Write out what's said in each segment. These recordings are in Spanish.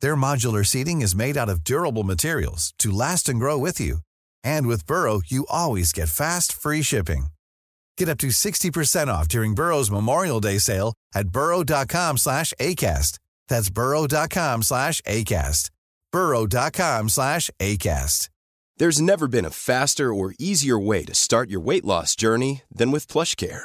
Their modular seating is made out of durable materials to last and grow with you. And with Burrow, you always get fast, free shipping. Get up to 60% off during Burrow's Memorial Day sale at burrow.com slash ACAST. That's burrow.com slash ACAST. burrow.com slash ACAST. There's never been a faster or easier way to start your weight loss journey than with PlushCare.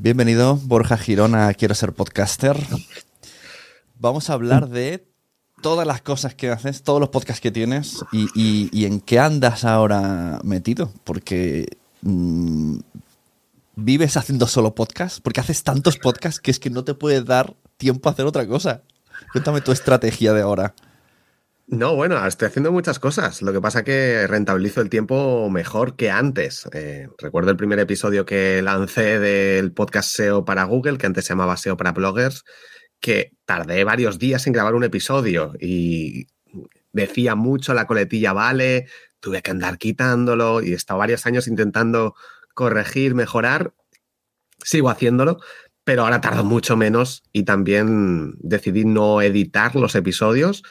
Bienvenido, Borja Girona, Quiero ser podcaster. Vamos a hablar de todas las cosas que haces, todos los podcasts que tienes y, en qué andas ahora metido. Porque mm, vives haciendo solo podcasts, porque haces tantos podcasts que es que no te puedes dar tiempo a hacer otra cosa. Cuéntame tu estrategia de ahora. No, bueno, estoy haciendo muchas cosas. Lo que pasa que rentabilizo el tiempo mejor que antes. Eh, recuerdo el primer episodio que lancé del podcast SEO para Google, que antes se llamaba SEO para bloggers, que tardé varios días en grabar un episodio y decía mucho la coletilla vale, tuve que andar quitándolo y he estado varios años intentando corregir, mejorar. Sigo haciéndolo, pero ahora tardo mucho menos y también decidí no editar los episodios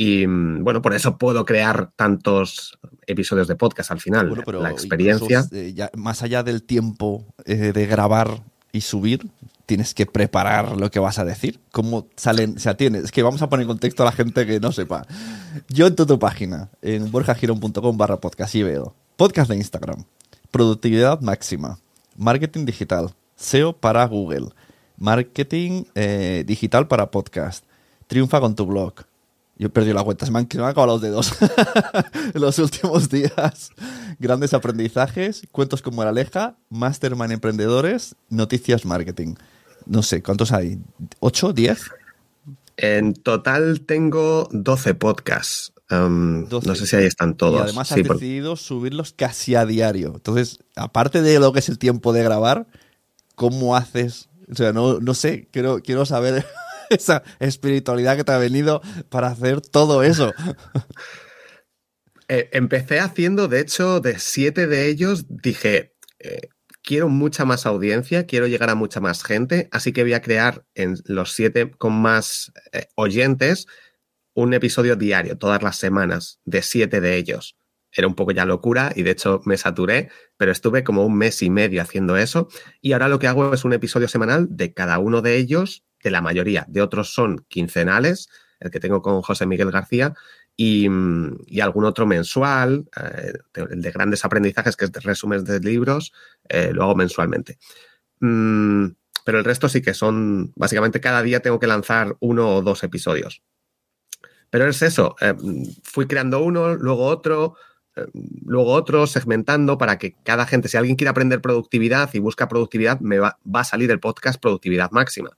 y mm, bueno, por eso puedo crear tantos episodios de podcast al final. Bueno, pero la experiencia. incluso, eh, ya, más allá del tiempo eh, de grabar y subir, tienes que preparar lo que vas a decir. ¿Cómo salen? O sea, tienes. Es que vamos a poner en contexto a la gente que no sepa. Yo entro a tu página, en borjagirón.com barra podcast y veo podcast de Instagram, productividad máxima, marketing digital, SEO para Google, marketing eh, digital para podcast, triunfa con tu blog. Yo he perdido la cuenta, se me han, se me han acabado los dedos en los últimos días. Grandes aprendizajes, cuentos como la Aleja, Mastermind Emprendedores, Noticias Marketing. No sé, ¿cuántos hay? ¿Ocho? ¿Diez? En total tengo 12 podcasts. Um, 12. No sé si ahí están todos. Y además Sí, has por- decidido subirlos casi a diario. Entonces, aparte de lo que es el tiempo de grabar, ¿cómo haces? O sea, no, no sé, quiero, quiero saber esa espiritualidad que te ha venido para hacer todo eso. Eh, empecé haciendo, de hecho, de siete de ellos dije, eh, quiero mucha más audiencia, quiero llegar a mucha más gente, así que voy a crear en los siete con más eh, oyentes un episodio diario, todas las semanas, de siete de ellos. Era un poco ya locura y de hecho me saturé, pero estuve como un mes y medio haciendo eso y ahora lo que hago es un episodio semanal de cada uno de ellos, de la mayoría, de otros son quincenales, el que tengo con José Miguel García, y, mm, algún otro mensual, eh, el de grandes aprendizajes, que es de resúmenes de libros, eh, lo hago mensualmente. Mm, pero el resto sí que son, básicamente cada día tengo que lanzar uno o dos episodios. Pero es eso, eh, fui creando uno, luego otro, eh, luego otro, segmentando para que cada gente, si alguien quiere aprender productividad y busca productividad, me va, va a salir el podcast Productividad Máxima.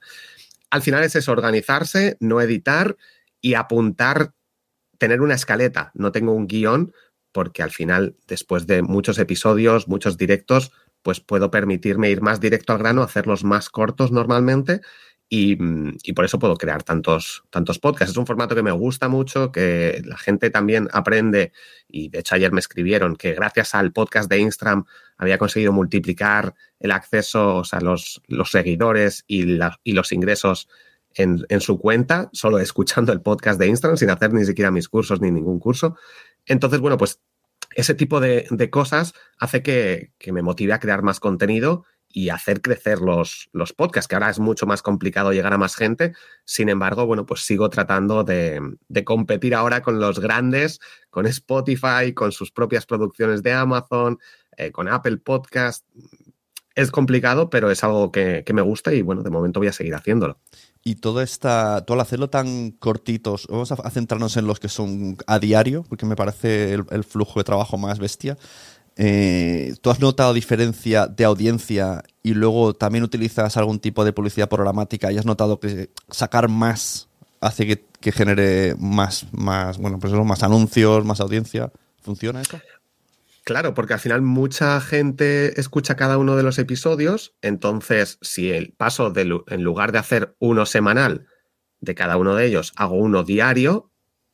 Al final es eso, organizarse, no editar y apuntar, tener una escaleta. No tengo un guion porque al final, después de muchos episodios, muchos directos, pues puedo permitirme ir más directo al grano, hacerlos más cortos normalmente y, y, por eso puedo crear tantos, tantos podcasts. Es un formato que me gusta mucho, que la gente también aprende y de hecho ayer me escribieron que gracias al podcast de Instagram había conseguido multiplicar el acceso, o sea, los, los seguidores y, la, y los ingresos en, en, su cuenta, solo escuchando el podcast de Instagram, sin hacer ni siquiera mis cursos ni ningún curso. Entonces, bueno, pues ese tipo de, de cosas hace que, que, me motive a crear más contenido y hacer crecer los, los podcasts, que ahora es mucho más complicado llegar a más gente. Sin embargo, bueno, pues sigo tratando de, de competir ahora con los grandes, con Spotify, con sus propias producciones de Amazon, eh, con Apple Podcast. Es complicado, pero es algo que, que me gusta y bueno, de momento voy a seguir haciéndolo. Y todo esta, todo al hacerlo tan cortitos, vamos a, centrarnos en los que son a diario, porque me parece el, el flujo de trabajo más bestia. Eh, ¿Tú has notado diferencia de audiencia y luego también utilizas algún tipo de publicidad programática y has notado que sacar más hace que, genere más, más, bueno, pues eso, más anuncios, más audiencia? ¿Funciona eso? Claro, porque al final mucha gente escucha cada uno de los episodios, entonces si el paso de, en lugar de hacer uno semanal de cada uno de ellos, hago uno diario,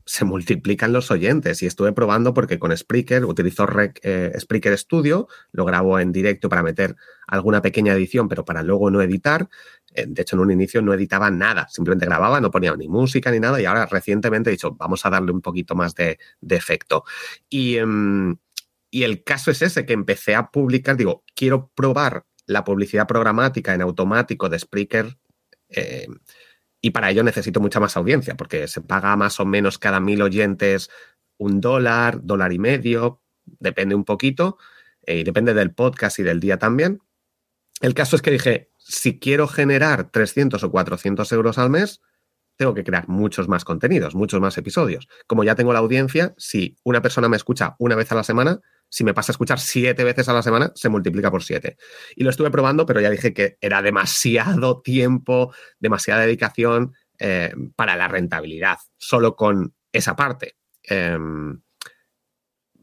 se multiplican los oyentes. Y estuve probando porque con Spreaker utilizo Rec, eh, Spreaker Studio, lo grabo en directo para meter alguna pequeña edición, pero para luego no editar. Eh, de hecho, en un inicio no editaba nada, simplemente grababa, no ponía ni música ni nada. Y ahora recientemente he dicho, vamos a darle un poquito más de, efecto. Y. Um, y el caso es ese, que empecé a publicar, digo, quiero probar la publicidad programática en automático de Spreaker eh, y para ello necesito mucha más audiencia, porque se paga más o menos cada mil oyentes un dólar, dólar y medio, depende un poquito, eh, y depende del podcast y del día también. El caso es que dije, si quiero generar 300 o 400 euros al mes, tengo que crear muchos más contenidos, muchos más episodios. Como ya tengo la audiencia, si una persona me escucha una vez a la semana, si me pasa a escuchar siete veces a la semana, se multiplica por siete. Y lo estuve probando, pero ya dije que era demasiado tiempo, demasiada dedicación eh, para la rentabilidad, solo con esa parte. Eh,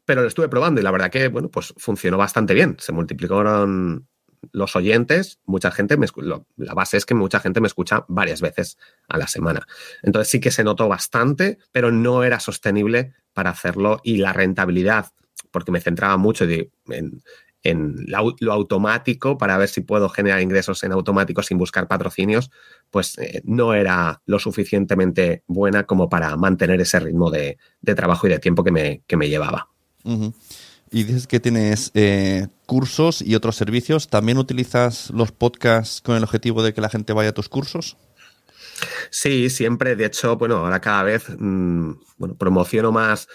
pero lo estuve probando y la verdad que, bueno, pues funcionó bastante bien. Se multiplicaron los oyentes, mucha gente me lo, la base es que mucha gente me escucha varias veces a la semana. Entonces sí que se notó bastante, pero no era sostenible para hacerlo y la rentabilidad porque me centraba mucho de, en, en la, lo automático para ver si puedo generar ingresos en automático sin buscar patrocinios, pues eh, no era lo suficientemente buena como para mantener ese ritmo de, de trabajo y de tiempo que me, que me llevaba. Uh -huh. Y dices que tienes eh, cursos y otros servicios. ¿También utilizas los podcasts con el objetivo de que la gente vaya a tus cursos? Sí, siempre. De hecho, bueno, ahora cada vez mmm, bueno, promociono más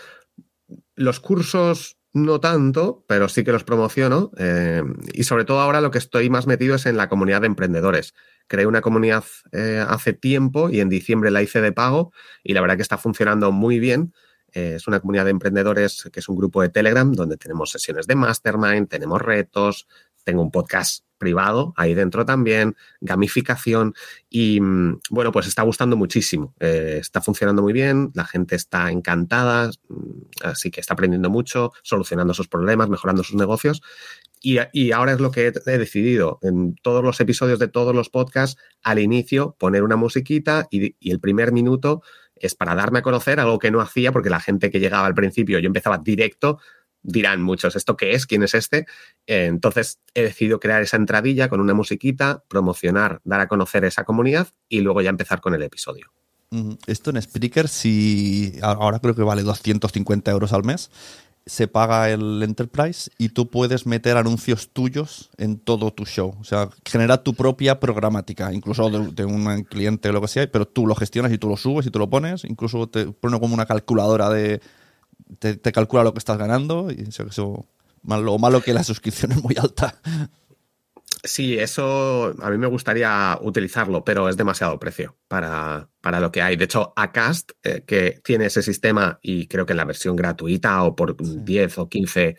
los cursos no tanto, pero sí que los promociono. Eh, y sobre todo ahora lo que estoy más metido es en la comunidad de emprendedores. Creé una comunidad eh, hace tiempo y en diciembre la hice de pago y la verdad que está funcionando muy bien. Eh, es una comunidad de emprendedores que es un grupo de Telegram donde tenemos sesiones de mastermind, tenemos retos, tengo un podcast privado ahí dentro también, gamificación y mm, bueno, pues está gustando muchísimo, eh, está funcionando muy bien, la gente está encantada, mm, así que está aprendiendo mucho, solucionando sus problemas, mejorando sus negocios. Y, y, ahora es lo que he, decidido en todos los episodios de todos los podcasts, al inicio poner una musiquita y, y el primer minuto es para darme a conocer algo que no hacía porque la gente que llegaba al principio yo empezaba directo dirán muchos, ¿esto qué es? ¿Quién es este? Eh, entonces he decidido crear esa entradilla con una musiquita, promocionar, dar a conocer esa comunidad y luego ya empezar con el episodio. Esto en Spreaker, si ahora creo que vale 250 euros al mes, se paga el Enterprise y tú puedes meter anuncios tuyos en todo tu show. O sea, generar tu propia programática, incluso de, de un cliente o lo que sea, pero tú lo gestionas y tú lo subes y tú lo pones, incluso te pone como una calculadora de te, te, calcula lo que estás ganando y eso, eso malo, malo que la suscripción es muy alta. Sí, eso a mí me gustaría utilizarlo, pero es demasiado precio para, para lo que hay. De hecho, Acast, eh, que tiene ese sistema y creo que en la versión gratuita o por 10 o 15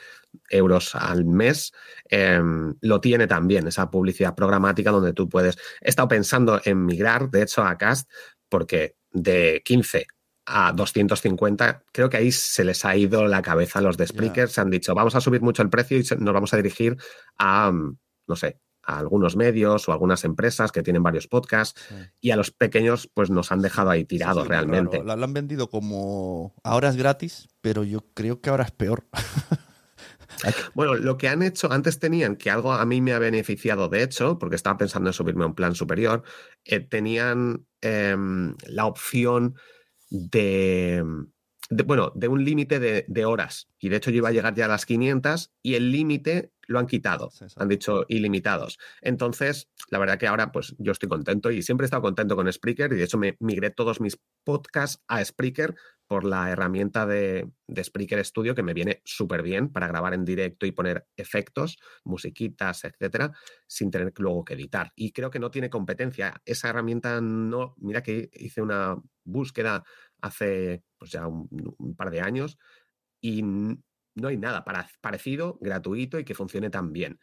euros al mes, em, lo tiene también, esa publicidad programática donde tú puedes... He estado pensando en migrar, de hecho, a Acast, porque de 15 a 250, creo que ahí se les ha ido la cabeza a los de Spreaker, se han dicho, vamos a subir mucho el precio y nos vamos a dirigir a, no sé, a algunos medios o algunas empresas que tienen varios podcasts y a los pequeños pues nos han dejado ahí tirados realmente. Lo, han vendido como ahora es gratis, pero yo creo que ahora es peor. bueno, lo que han hecho, antes tenían, que algo a mí me ha beneficiado de hecho, porque estaba pensando en subirme a un plan superior, eh, tenían em, la opción de, bueno, de un límite de, horas. Y de hecho yo iba a llegar ya a las 500 y el límite lo han quitado. Han dicho ilimitados. Entonces, la verdad que ahora pues yo estoy contento y siempre he estado contento con Spreaker y de hecho me migré todos mis podcasts a Spreaker por la herramienta de, de Spreaker Studio que me viene súper bien para grabar en directo y poner efectos, musiquitas, etcétera, sin tener luego que editar. Y creo que no tiene competencia. Esa herramienta no, mira que hice una búsqueda hace pues ya un, par de años y no hay nada para, parecido, gratuito y que funcione tan bien.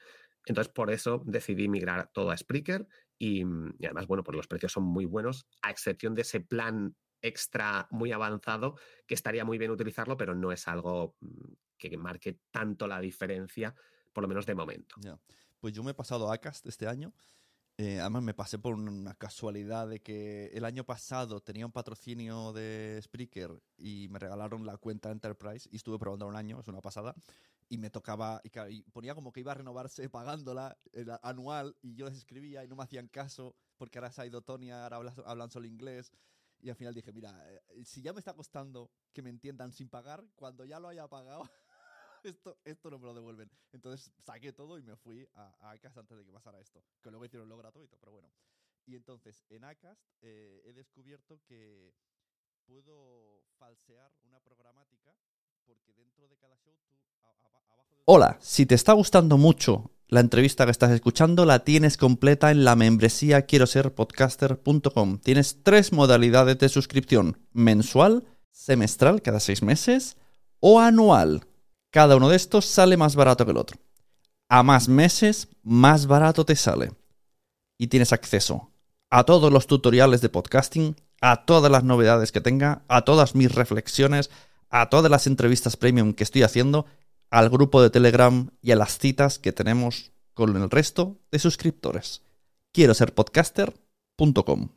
Entonces, por eso decidí migrar todo a Spreaker y, además, bueno, pues los precios son muy buenos, a excepción de ese plan extra muy avanzado que estaría muy bien utilizarlo, pero no es algo mm, que marque tanto la diferencia, por lo menos de momento. Pues yo me he pasado a Acast este año eh, además me pasé por una casualidad de que el año pasado tenía un patrocinio de Spreaker y me regalaron la cuenta Enterprise y estuve probando un año, es una pasada, y me tocaba, y, ponía como que iba a renovarse pagándola anual y yo les escribía y no me hacían caso porque ahora se ha ido Tony, ahora hablan, solo inglés. Y al final dije, mira, eh, si ya me está costando que me entiendan sin pagar, cuando ya lo haya pagado, esto, esto no me lo devuelven. Entonces saqué todo y me fui a, a Acast antes de que pasara esto. Que luego hicieron lo gratuito, pero bueno. Y entonces en Acast eh, he descubierto que puedo falsear una programática porque dentro de cada show tú abajo Hola, si te está gustando mucho la entrevista que estás escuchando, la tienes completa en la membresía quiero ser podcaster.com. Tienes tres modalidades de suscripción: mensual, semestral cada seis meses o anual cada uno de estos sale más barato que el otro. A más meses, más barato te sale. Y tienes acceso a todos los tutoriales de podcasting, a todas las novedades que tenga, a todas mis reflexiones, a todas las entrevistas premium que estoy haciendo, al grupo de Telegram y a las citas que tenemos con el resto de suscriptores. Quiero ser podcaster.com.